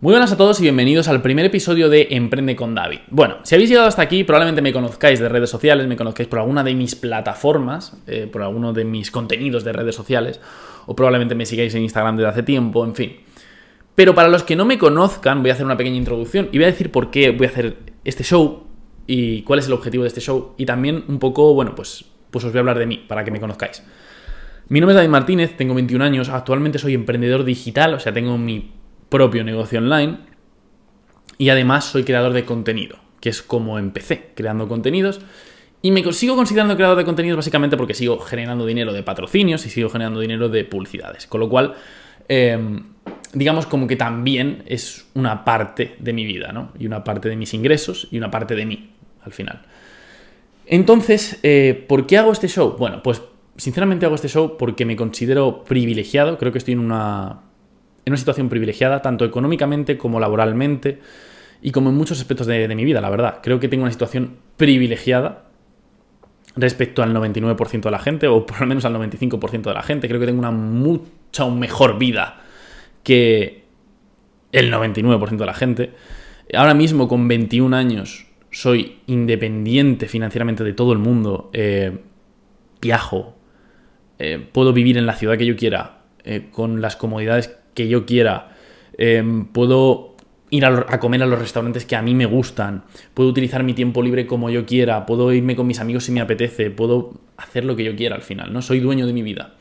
Muy buenas a todos y bienvenidos al primer episodio de Emprende con David. Bueno, si habéis llegado hasta aquí, probablemente me conozcáis de redes sociales, me conozcáis por alguna de mis plataformas, eh, por alguno de mis contenidos de redes sociales, o probablemente me sigáis en Instagram desde hace tiempo, en fin. Pero para los que no me conozcan, voy a hacer una pequeña introducción y voy a decir por qué voy a hacer este show y cuál es el objetivo de este show. Y también un poco, bueno, pues, pues os voy a hablar de mí, para que me conozcáis. Mi nombre es David Martínez, tengo 21 años, actualmente soy emprendedor digital, o sea, tengo mi propio negocio online y además soy creador de contenido, que es como empecé, creando contenidos. Y me sigo considerando creador de contenidos básicamente porque sigo generando dinero de patrocinios y sigo generando dinero de publicidades. Con lo cual, em, digamos como que también es una parte de mi vida, ¿no? Y una parte de mis ingresos y una parte de mí, al final. Entonces, eh, ¿por qué hago este show? Bueno, pues sinceramente hago este show porque me considero privilegiado, creo que estoy en una en una situación privilegiada, tanto económicamente como laboralmente y como en muchos aspectos de, mi vida, la verdad. Creo que tengo una situación privilegiada respecto al 99% de la gente, o por lo menos al 95% de la gente. Creo que tengo una mucha mejor vida que el 99% de la gente. Ahora mismo, con 21 años, soy independiente financieramente de todo el mundo. Eh, viajo. Eh, puedo vivir en la ciudad que yo quiera. Eh, con las comodidades que yo quiera, em, puedo ir a, comer a los restaurantes que a mí me gustan, puedo utilizar mi tiempo libre como yo quiera, puedo irme con mis amigos si me apetece, puedo hacer lo que yo quiera al final, ¿no? Soy dueño de mi vida.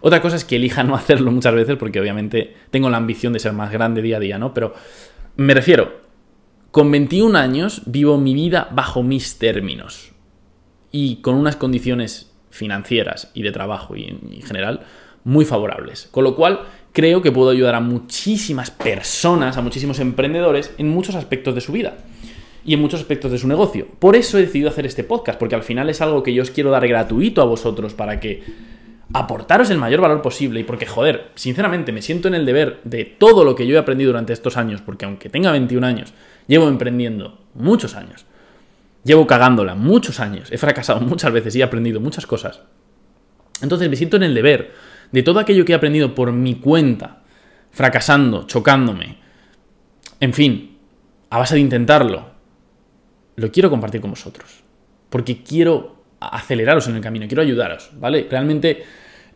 Otra cosa es que elija no hacerlo muchas veces porque obviamente tengo la ambición de ser más grande día a día, ¿no? Pero me refiero, con 21 años vivo mi vida bajo mis términos y con unas condiciones financieras y de trabajo y en general muy favorables. Con lo cual, creo que puedo ayudar a muchísimas personas, a muchísimos emprendedores en muchos aspectos de su vida y en muchos aspectos de su negocio. Por eso he decidido hacer este podcast, porque al final es algo que yo os quiero dar gratuito a vosotros para que aportaros el mayor valor posible y porque, joder, sinceramente me siento en el deber de todo lo que yo he aprendido durante estos años, porque aunque tenga 21 años, llevo emprendiendo muchos años. Llevo cagándola muchos años, he fracasado muchas veces y he aprendido muchas cosas. Entonces me siento en el deber de todo aquello que he aprendido por mi cuenta, fracasando, chocándome, en fin, a base de intentarlo, lo quiero compartir con vosotros. Porque quiero aceleraros en el camino, quiero ayudaros, ¿vale? Realmente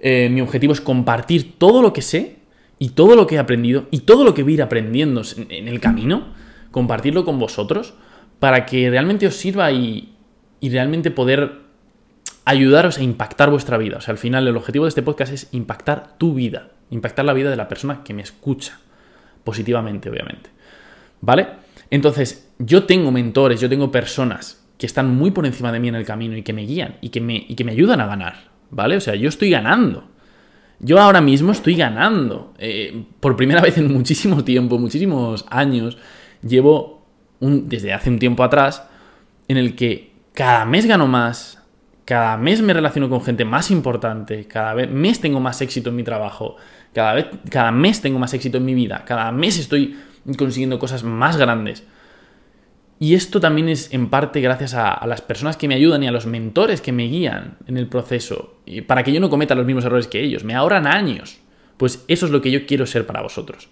eh, mi objetivo es compartir todo lo que sé y todo lo que he aprendido y todo lo que voy a ir aprendiendo en, el camino, compartirlo con vosotros para que realmente os sirva y, y realmente poder ayudaros a impactar vuestra vida. O sea, al final el objetivo de este podcast es impactar tu vida, impactar la vida de la persona que me escucha, positivamente, obviamente. ¿Vale? Entonces, yo tengo mentores, yo tengo personas que están muy por encima de mí en el camino y que me guían y que me, y que me ayudan a ganar, ¿vale? O sea, yo estoy ganando. Yo ahora mismo estoy ganando. Eh, por primera vez en muchísimo tiempo, muchísimos años, llevo desde hace un tiempo atrás en el que cada mes gano más, cada mes me relaciono con gente más importante, cada vez, mes tengo más éxito en mi trabajo, cada, vez, cada mes tengo más éxito en mi vida, cada mes estoy consiguiendo cosas más grandes. Y esto también es en parte gracias a, las personas que me ayudan y a los mentores que me guían en el proceso, para que yo no cometa los mismos errores que ellos. Me ahorran años. Pues eso es lo que yo quiero ser para vosotros.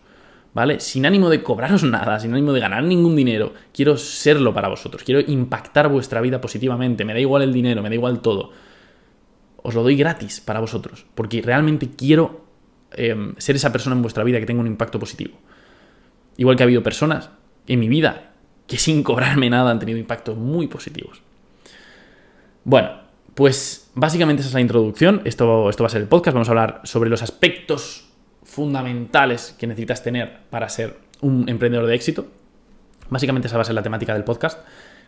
¿Vale? Sin ánimo de cobraros nada, sin ánimo de ganar ningún dinero. Quiero serlo para vosotros, quiero impactar vuestra vida positivamente. Me da igual el dinero, me da igual todo. Os lo doy gratis para vosotros, porque realmente quiero em, ser esa persona en vuestra vida que tenga un impacto positivo. Igual que ha habido personas en mi vida que sin cobrarme nada han tenido impactos muy positivos. Bueno, pues básicamente esa es la introducción. Esto, esto va a ser el podcast. Vamos a hablar sobre los aspectos fundamentales que necesitas tener para ser un emprendedor de éxito. Básicamente esa va a ser la temática del podcast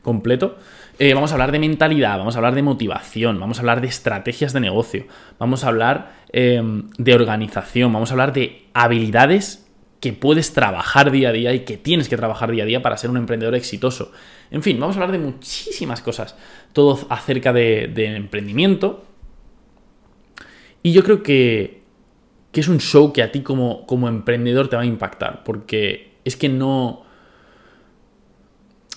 completo. Eh, vamos a hablar de mentalidad, vamos a hablar de motivación, vamos a hablar de estrategias de negocio, vamos a hablar em, de organización, vamos a hablar de habilidades que puedes trabajar día a día y que tienes que trabajar día a día para ser un emprendedor exitoso. En fin, vamos a hablar de muchísimas cosas, todo acerca de, de emprendimiento. Y yo creo que que es un show que a ti como, como emprendedor te va a impactar, porque es que no...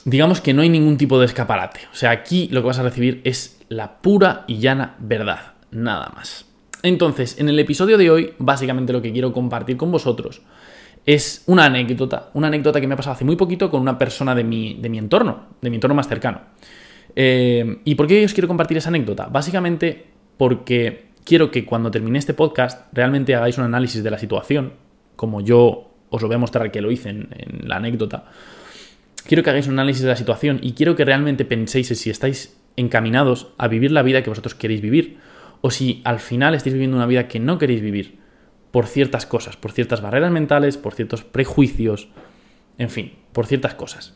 Digamos que no hay ningún tipo de escaparate. O sea, aquí lo que vas a recibir es la pura y llana verdad, nada más. Entonces, en el episodio de hoy, básicamente lo que quiero compartir con vosotros es una anécdota, una anécdota que me ha pasado hace muy poquito con una persona de mi, de mi entorno, de mi entorno más cercano. Eh, ¿Y por qué os quiero compartir esa anécdota? Básicamente porque quiero que cuando termine este podcast realmente hagáis un análisis de la situación, como yo os lo voy a mostrar que lo hice en, la anécdota. Quiero que hagáis un análisis de la situación y quiero que realmente penséis si estáis encaminados a vivir la vida que vosotros queréis vivir o si al final estáis viviendo una vida que no queréis vivir por ciertas cosas, por ciertas barreras mentales, por ciertos prejuicios, en fin, por ciertas cosas.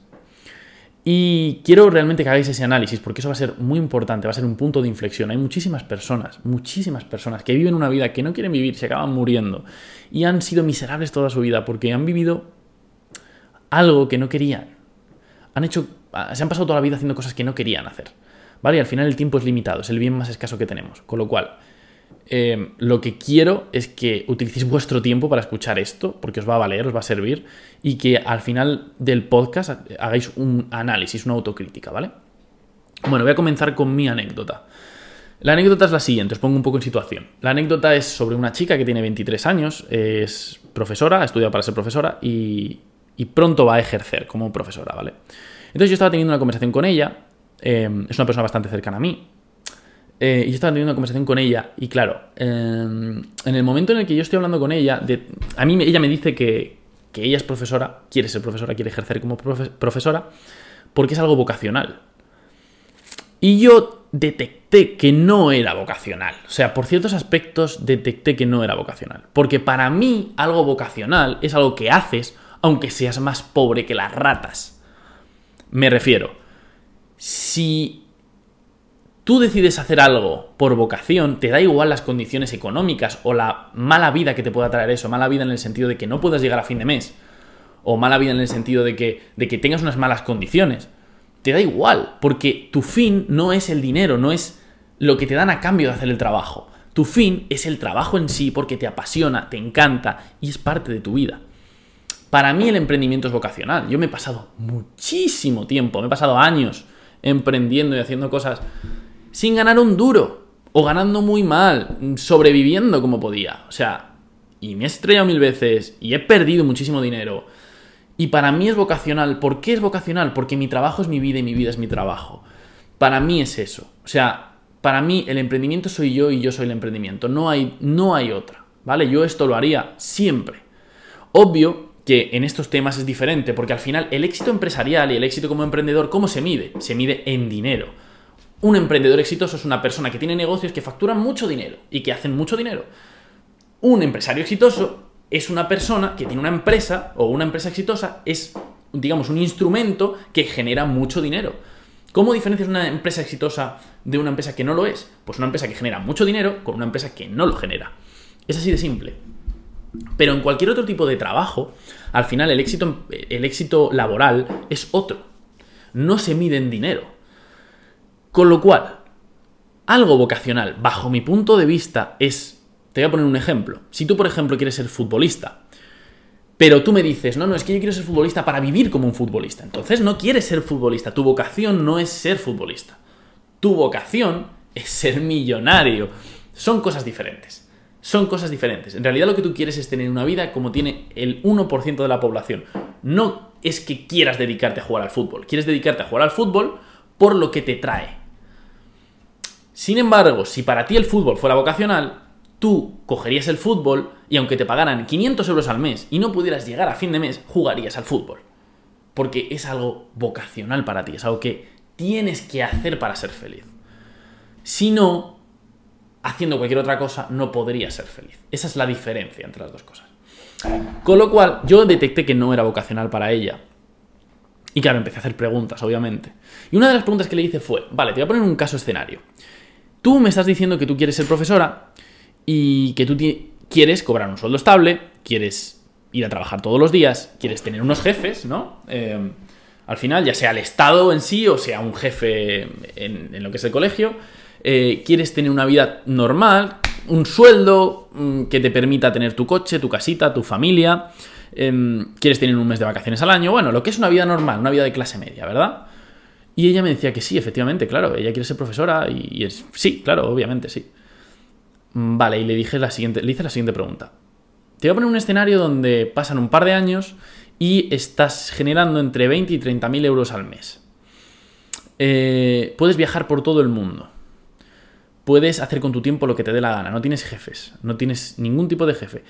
Y quiero realmente que hagáis ese análisis, porque eso va a ser muy importante, va a ser un punto de inflexión. Hay muchísimas personas, muchísimas personas que viven una vida que no quieren vivir, se acaban muriendo y han sido miserables toda su vida porque han vivido algo que no querían. Han hecho, se han pasado toda la vida haciendo cosas que no querían hacer. ¿Vale? Y al final el tiempo es limitado, es el bien más escaso que tenemos. Con lo cual, eh, lo que quiero es que utilicéis vuestro tiempo para escuchar esto, porque os va a valer, os va a servir, y que al final del podcast hagáis un análisis, una autocrítica, ¿vale? Bueno, voy a comenzar con mi anécdota. La anécdota es la siguiente, os pongo un poco en situación. La anécdota es sobre una chica que tiene 23 años, es profesora, ha estudiado para ser profesora y, pronto va a ejercer como profesora, ¿vale? Entonces yo estaba teniendo una conversación con ella, eh, es una persona bastante cercana a mí, eh, y yo estaba teniendo una conversación con ella y claro, em, en el momento en el que yo estoy hablando con ella, a mí ella me dice que, que, ella es profesora, quiere ser profesora, quiere ejercer como profesora, porque es algo vocacional. Y yo detecté que no era vocacional. O sea, por ciertos aspectos detecté que no era vocacional. Porque para mí algo vocacional es algo que haces aunque seas más pobre que las ratas. Me refiero, si tú decides hacer algo por vocación, te da igual las condiciones económicas o la mala vida que te pueda traer eso, mala vida en el sentido de que no puedas llegar a fin de mes, o mala vida en el sentido de que, de que tengas unas malas condiciones. Te da igual, porque tu fin no es el dinero, no es lo que te dan a cambio de hacer el trabajo. Tu fin es el trabajo en sí porque te apasiona, te encanta y es parte de tu vida. Para mí el emprendimiento es vocacional. Yo me he pasado muchísimo tiempo, me he pasado años emprendiendo y haciendo cosas sin ganar un duro, o ganando muy mal, sobreviviendo como podía. O sea, y me he estrellado mil veces, y he perdido muchísimo dinero. Y para mí es vocacional. ¿Por qué es vocacional? Porque mi trabajo es mi vida y mi vida es mi trabajo. Para mí es eso. O sea, para mí el emprendimiento soy yo y yo soy el emprendimiento. No hay, no hay otra. ¿Vale? Yo esto lo haría siempre. Obvio que en estos temas es diferente, porque al final el éxito empresarial y el éxito como emprendedor, ¿cómo se mide? Se mide en dinero. Un emprendedor exitoso es una persona que tiene negocios que facturan mucho dinero y que hacen mucho dinero. Un empresario exitoso es una persona que tiene una empresa o una empresa exitosa es, digamos, un instrumento que genera mucho dinero. ¿Cómo diferencias una empresa exitosa de una empresa que no lo es? Pues una empresa que genera mucho dinero con una empresa que no lo genera. Es así de simple. Pero en cualquier otro tipo de trabajo, al final el éxito, el éxito laboral es otro. No se mide en dinero con lo cual, algo vocacional, bajo mi punto de vista, es, te voy a poner un ejemplo. Si tú, por ejemplo, quieres ser futbolista, pero tú me dices, no, no, es que yo quiero ser futbolista para vivir como un futbolista. Entonces no quieres ser futbolista, tu vocación no es ser futbolista. Tu vocación es ser millonario. Son cosas diferentes. Son cosas diferentes. En realidad lo que tú quieres es tener una vida como tiene el 1% de la población. No es que quieras dedicarte a jugar al fútbol. Quieres dedicarte a jugar al fútbol por lo que te trae. Sin embargo, si para ti el fútbol fuera vocacional, tú cogerías el fútbol y aunque te pagaran 500 euros al mes y no pudieras llegar a fin de mes, jugarías al fútbol. Porque es algo vocacional para ti, es algo que tienes que hacer para ser feliz. Si no, haciendo cualquier otra cosa, no podrías ser feliz. Esa es la diferencia entre las dos cosas. Con lo cual, yo detecté que no era vocacional para ella. Y claro, empecé a hacer preguntas, obviamente. Y una de las preguntas que le hice fue, vale, te voy a poner un caso escenario. Tú me estás diciendo que tú quieres ser profesora y que tú quieres cobrar un sueldo estable, quieres ir a trabajar todos los días, quieres tener unos jefes, ¿no? Eh, al final, ya sea el Estado en sí o sea un jefe en, lo que es el colegio, eh, quieres tener una vida normal, un sueldo mm, que te permita tener tu coche, tu casita, tu familia, em, quieres tener un mes de vacaciones al año, bueno, lo que es una vida normal, una vida de clase media, ¿verdad? Y ella me decía que sí, efectivamente, claro, ella quiere ser profesora y, es... Sí, claro, obviamente, sí. Mm, vale, y le dije la siguiente, le hice la siguiente pregunta. Te voy a poner un escenario donde pasan un par de años y estás generando entre 20 y 30 mil euros al mes. Eh, puedes viajar por todo el mundo. Puedes hacer con tu tiempo lo que te dé la gana. No tienes jefes. No tienes ningún tipo de jefe.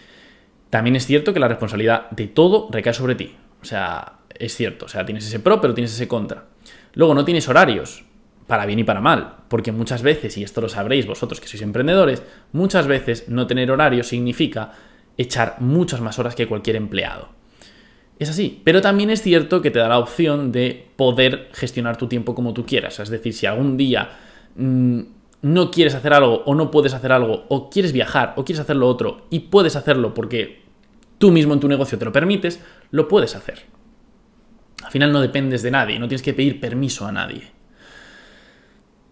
También es cierto que la responsabilidad de todo recae sobre ti. O sea, es cierto. O sea, tienes ese pro, pero tienes ese contra. Luego, no tienes horarios para bien y para mal, porque muchas veces, y esto lo sabréis vosotros que sois emprendedores, muchas veces no tener horario significa echar muchas más horas que cualquier empleado. Es así, pero también es cierto que te da la opción de poder gestionar tu tiempo como tú quieras. Es decir, si algún día mm, no quieres hacer algo o no puedes hacer algo, o quieres viajar o quieres hacer lo otro y puedes hacerlo porque tú mismo en tu negocio te lo permites, lo puedes hacer. Al final no dependes de nadie, no tienes que pedir permiso a nadie.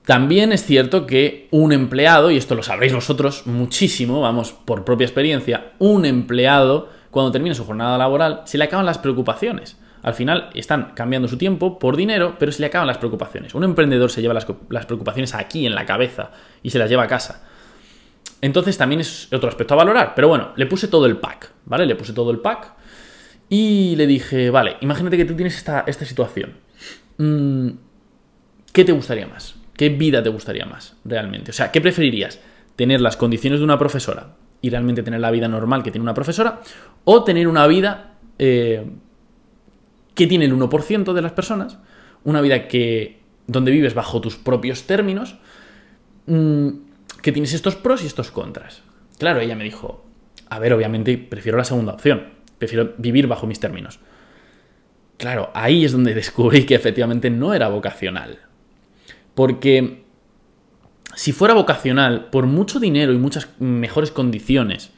También es cierto que un empleado, y esto lo sabréis vosotros muchísimo, vamos, por propia experiencia, un empleado, cuando termina su jornada laboral, se le acaban las preocupaciones. Al final están cambiando su tiempo por dinero, pero se le acaban las preocupaciones. Un emprendedor se lleva las, las preocupaciones aquí en la cabeza y se las lleva a casa. Entonces también es otro aspecto a valorar. Pero bueno, le puse todo el pack, ¿vale? Le puse todo el pack y le dije, vale, imagínate que tú tienes esta, esta situación. Mm, ¿Qué te gustaría más? ¿Qué vida te gustaría más realmente? O sea, ¿qué preferirías? ¿Tener las condiciones de una profesora y realmente tener la vida normal que tiene una profesora? ¿O tener una vida eh, que tiene el 1% de las personas? Una vida que donde vives bajo tus propios términos, mm, que tienes estos pros y estos contras. Claro, ella me dijo, a ver, obviamente prefiero la segunda opción, prefiero vivir bajo mis términos. Claro, ahí es donde descubrí que efectivamente no era vocacional. Porque si fuera vocacional, por mucho dinero y muchas mejores condiciones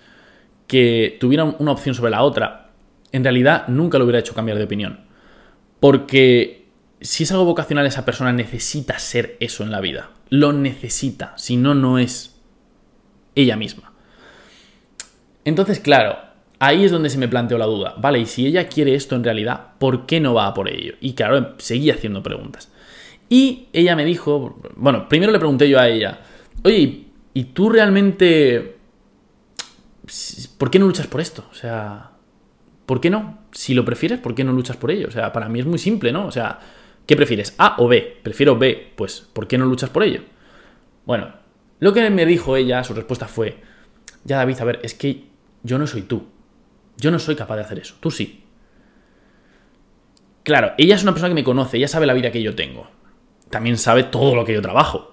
que tuvieran una opción sobre la otra, en realidad nunca lo hubiera hecho cambiar de opinión. Porque si es algo vocacional, esa persona necesita ser eso en la vida. Lo necesita, si no, no es ella misma. Entonces, claro, ahí es donde se me planteó la duda. Vale, y si ella quiere esto en realidad, ¿por qué no va por ello? Y claro, seguí haciendo preguntas. Y ella me dijo, bueno, primero le pregunté yo a ella, oye, ¿y tú realmente... ¿Por qué no luchas por esto? O sea, ¿por qué no? Si lo prefieres, ¿por qué no luchas por ello? O sea, para mí es muy simple, ¿no? O sea, ¿qué prefieres? ¿A o B? Prefiero B, pues ¿por qué no luchas por ello? Bueno, lo que me dijo ella, su respuesta fue, ya David, a ver, es que yo no soy tú. Yo no soy capaz de hacer eso, tú sí. Claro, ella es una persona que me conoce, ella sabe la vida que yo tengo también sabe todo lo que yo trabajo.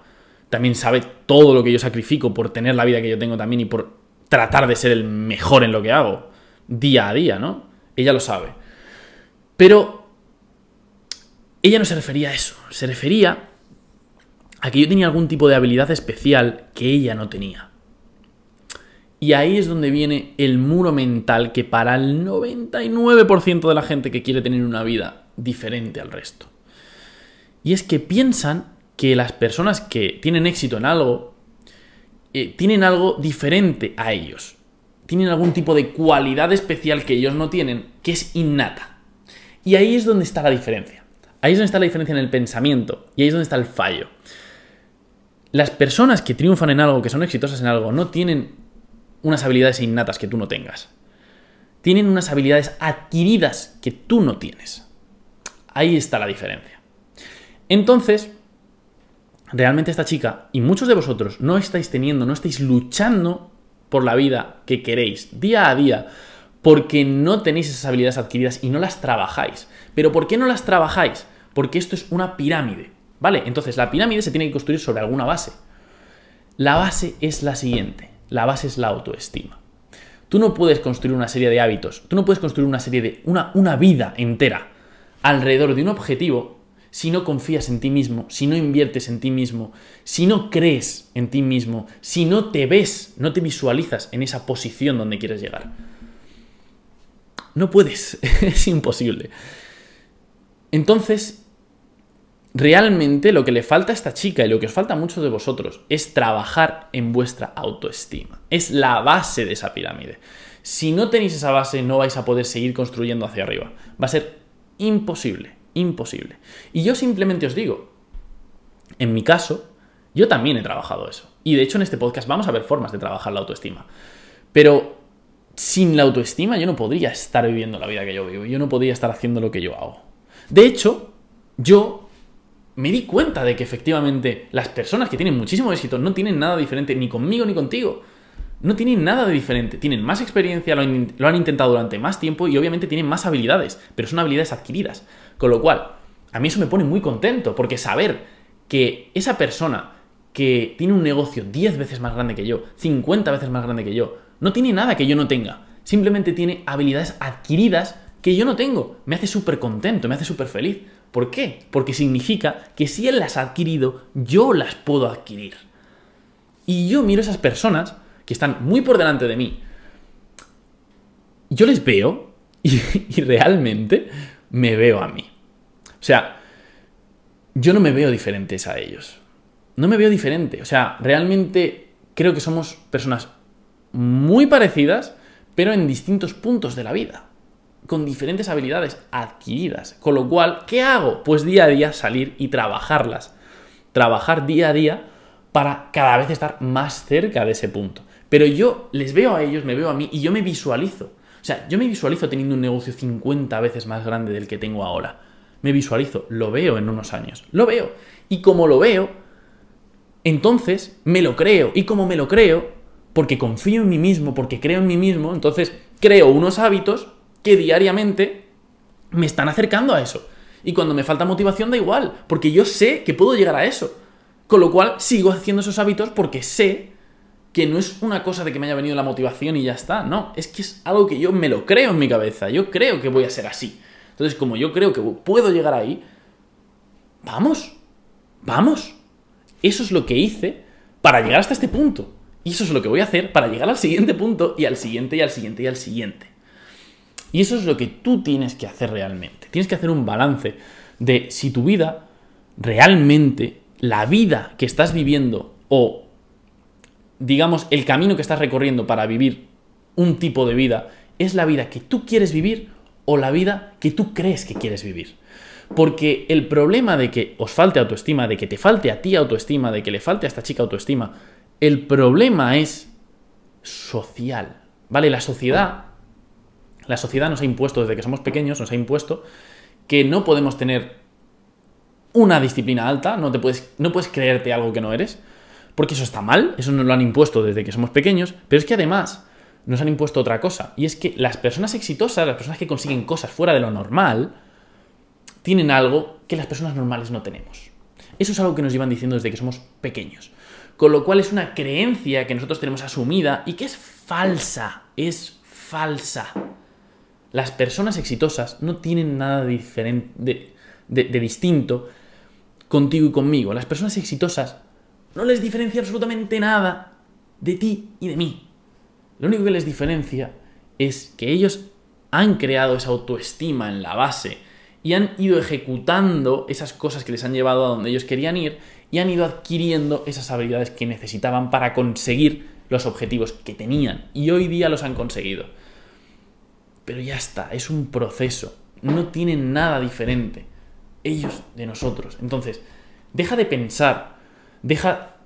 También sabe todo lo que yo sacrifico por tener la vida que yo tengo también y por tratar de ser el mejor en lo que hago. Día a día, ¿no? Ella lo sabe. Pero ella no se refería a eso. Se refería a que yo tenía algún tipo de habilidad especial que ella no tenía. Y ahí es donde viene el muro mental que para el 99% de la gente que quiere tener una vida diferente al resto. Y es que piensan que las personas que tienen éxito en algo eh, tienen algo diferente a ellos. Tienen algún tipo de cualidad especial que ellos no tienen, que es innata. Y ahí es donde está la diferencia. Ahí es donde está la diferencia en el pensamiento. Y ahí es donde está el fallo. Las personas que triunfan en algo, que son exitosas en algo, no tienen unas habilidades innatas que tú no tengas. Tienen unas habilidades adquiridas que tú no tienes. Ahí está la diferencia. Entonces, realmente esta chica y muchos de vosotros no estáis teniendo, no estáis luchando por la vida que queréis día a día porque no tenéis esas habilidades adquiridas y no las trabajáis. Pero ¿por qué no las trabajáis? Porque esto es una pirámide, ¿vale? Entonces la pirámide se tiene que construir sobre alguna base. La base es la siguiente, la base es la autoestima. Tú no puedes construir una serie de hábitos, tú no puedes construir una serie de, una, una vida entera alrededor de un objetivo si no confías en ti mismo, si no inviertes en ti mismo, si no crees en ti mismo, si no te ves, no te visualizas en esa posición donde quieres llegar. No puedes, es imposible. Entonces, realmente lo que le falta a esta chica y lo que os falta a muchos de vosotros es trabajar en vuestra autoestima. Es la base de esa pirámide. Si no tenéis esa base, no vais a poder seguir construyendo hacia arriba. Va a ser imposible. Imposible. Y yo simplemente os digo, en mi caso, yo también he trabajado eso. Y de hecho en este podcast vamos a ver formas de trabajar la autoestima. Pero sin la autoestima yo no podría estar viviendo la vida que yo vivo, yo no podría estar haciendo lo que yo hago. De hecho, yo me di cuenta de que efectivamente las personas que tienen muchísimo éxito no tienen nada diferente ni conmigo ni contigo. No tienen nada de diferente. Tienen más experiencia, lo han, lo han, intentado durante más tiempo y obviamente tienen más habilidades, pero son habilidades adquiridas. Con lo cual, a mí eso me pone muy contento, porque saber que esa persona que tiene un negocio 10 veces más grande que yo, 50 veces más grande que yo, no tiene nada que yo no tenga. Simplemente tiene habilidades adquiridas que yo no tengo. Me hace súper contento, me hace súper feliz. ¿Por qué? Porque significa que si él las ha adquirido, yo las puedo adquirir. Y yo miro a esas personas que están muy por delante de mí. Yo les veo y, y realmente me veo a mí. O sea, yo no me veo diferentes a ellos. No me veo diferente. O sea, realmente creo que somos personas muy parecidas, pero en distintos puntos de la vida, con diferentes habilidades adquiridas. Con lo cual, ¿qué hago? Pues día a día salir y trabajarlas. Trabajar día a día para cada vez estar más cerca de ese punto. Pero yo les veo a ellos, me veo a mí y yo me visualizo. O sea, yo me visualizo teniendo un negocio 50 veces más grande del que tengo ahora. Me visualizo, lo veo en unos años. Lo veo. Y como lo veo, entonces me lo creo. Y como me lo creo, porque confío en mí mismo, porque creo en mí mismo, entonces creo unos hábitos que diariamente me están acercando a eso. Y cuando me falta motivación da igual, porque yo sé que puedo llegar a eso. Con lo cual sigo haciendo esos hábitos porque sé que no es una cosa de que me haya venido la motivación y ya está, no, es que es algo que yo me lo creo en mi cabeza, yo creo que voy a ser así. Entonces, como yo creo que puedo llegar ahí, vamos, vamos. Eso es lo que hice para llegar hasta este punto. Y eso es lo que voy a hacer para llegar al siguiente punto y al siguiente y al siguiente y al siguiente. Y eso es lo que tú tienes que hacer realmente. Tienes que hacer un balance de si tu vida realmente, la vida que estás viviendo o digamos el camino que estás recorriendo para vivir un tipo de vida es la vida que tú quieres vivir o la vida que tú crees que quieres vivir. Porque el problema de que os falte autoestima, de que te falte a ti autoestima, de que le falte a esta chica autoestima, el problema es social. ¿Vale? La sociedad, la sociedad nos ha impuesto desde que somos pequeños, nos ha impuesto que no podemos tener una disciplina alta, no, te puedes, no puedes creerte algo que no eres, porque eso está mal, eso nos lo han impuesto desde que somos pequeños, pero es que además nos han impuesto otra cosa, y es que las personas exitosas, las personas que consiguen cosas fuera de lo normal, tienen algo que las personas normales no tenemos. Eso es algo que nos llevan diciendo desde que somos pequeños. Con lo cual es una creencia que nosotros tenemos asumida y que es falsa, es falsa. Las personas exitosas no tienen nada de distinto contigo y conmigo. Las personas exitosas no les diferencia absolutamente nada de ti y de mí. Lo único que les diferencia es que ellos han creado esa autoestima en la base y han ido ejecutando esas cosas que les han llevado a donde ellos querían ir y han ido adquiriendo esas habilidades que necesitaban para conseguir los objetivos que tenían y hoy día los han conseguido. Pero ya está, es un proceso, no tienen nada diferente ellos de nosotros. Entonces, deja de pensar, deja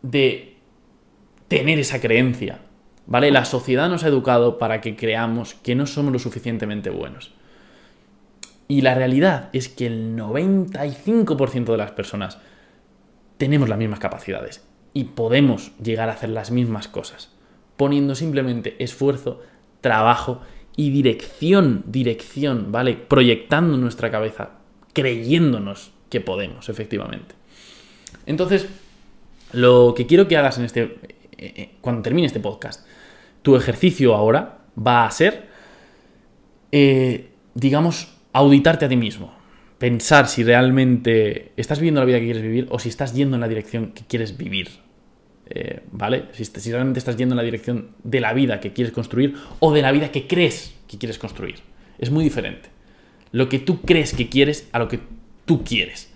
de tener esa creencia, ¿vale? La sociedad nos ha educado para que creamos que no somos lo suficientemente buenos. Y la realidad es que el 95% de las personas tenemos las mismas capacidades y podemos llegar a hacer las mismas cosas, poniendo simplemente esfuerzo, trabajo y dirección, dirección, ¿vale? Proyectando nuestra cabeza, creyéndonos que podemos, efectivamente. Entonces, lo que quiero que hagas en este, eh, eh, cuando termine este podcast, tu ejercicio ahora va a ser, eh, digamos, auditarte a ti mismo. Pensar si realmente estás viviendo la vida que quieres vivir o si estás yendo en la dirección que quieres vivir. Eh, ¿Vale? Si, si, realmente estás yendo en la dirección de la vida que quieres construir o de la vida que crees que quieres construir. Es muy diferente. Lo que tú crees que quieres a lo que tú quieres.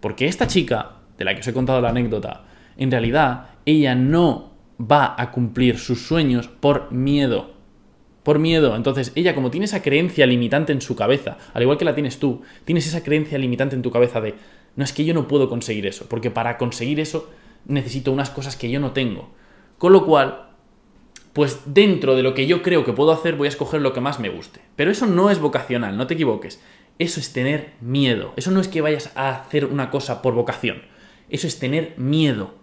Porque esta chica, de la que os he contado la anécdota, en realidad ella no va a cumplir sus sueños por miedo por miedo. Entonces, ella como tiene esa creencia limitante en su cabeza, al igual que la tienes tú, tienes esa creencia limitante en tu cabeza de, no es que yo no puedo conseguir eso, porque para conseguir eso necesito unas cosas que yo no tengo. Con lo cual, pues dentro de lo que yo creo que puedo hacer voy a escoger lo que más me guste. Pero eso no es vocacional, no te equivoques. Eso es tener miedo. Eso no es que vayas a hacer una cosa por vocación. Eso es tener miedo.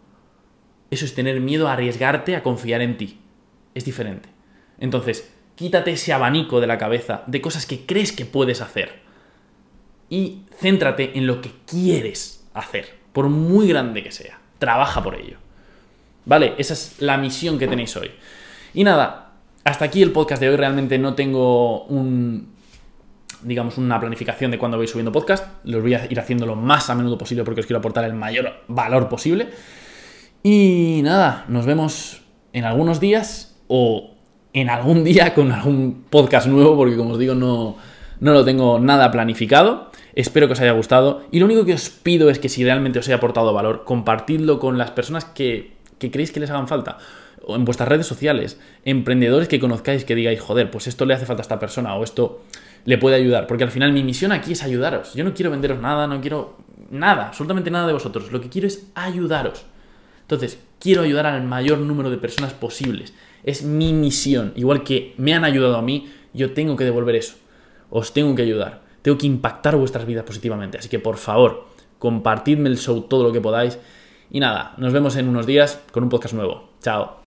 Eso es tener miedo a arriesgarte a confiar en ti. Es diferente. Entonces, quítate ese abanico de la cabeza de cosas que crees que puedes hacer. Y céntrate en lo que quieres hacer, por muy grande que sea. Trabaja por ello. ¿Vale? Esa es la misión que tenéis hoy. Y nada, hasta aquí el podcast de hoy. Realmente no tengo un, digamos, una planificación de cuándo voy subiendo podcast. Los voy a ir haciendo lo más a menudo posible porque os quiero aportar el mayor valor posible. Y nada, nos vemos en algunos días o en algún día con algún podcast nuevo porque como os digo no, no lo tengo nada planificado. Espero que os haya gustado y lo único que os pido es que si realmente os haya aportado valor, compartidlo con las personas que, que creéis que les hagan falta o en vuestras redes sociales, emprendedores que conozcáis que digáis, joder, pues esto le hace falta a esta persona o esto le puede ayudar. Porque al final mi misión aquí es ayudaros. Yo no quiero venderos nada, no quiero nada, absolutamente nada de vosotros. Lo que quiero es ayudaros. Entonces, quiero ayudar al mayor número de personas posibles. Es mi misión. Igual que me han ayudado a mí, yo tengo que devolver eso. Os tengo que ayudar. Tengo que impactar vuestras vidas positivamente. Así que, por favor, compartidme el show todo lo que podáis. Y nada, nos vemos en unos días con un podcast nuevo. Chao.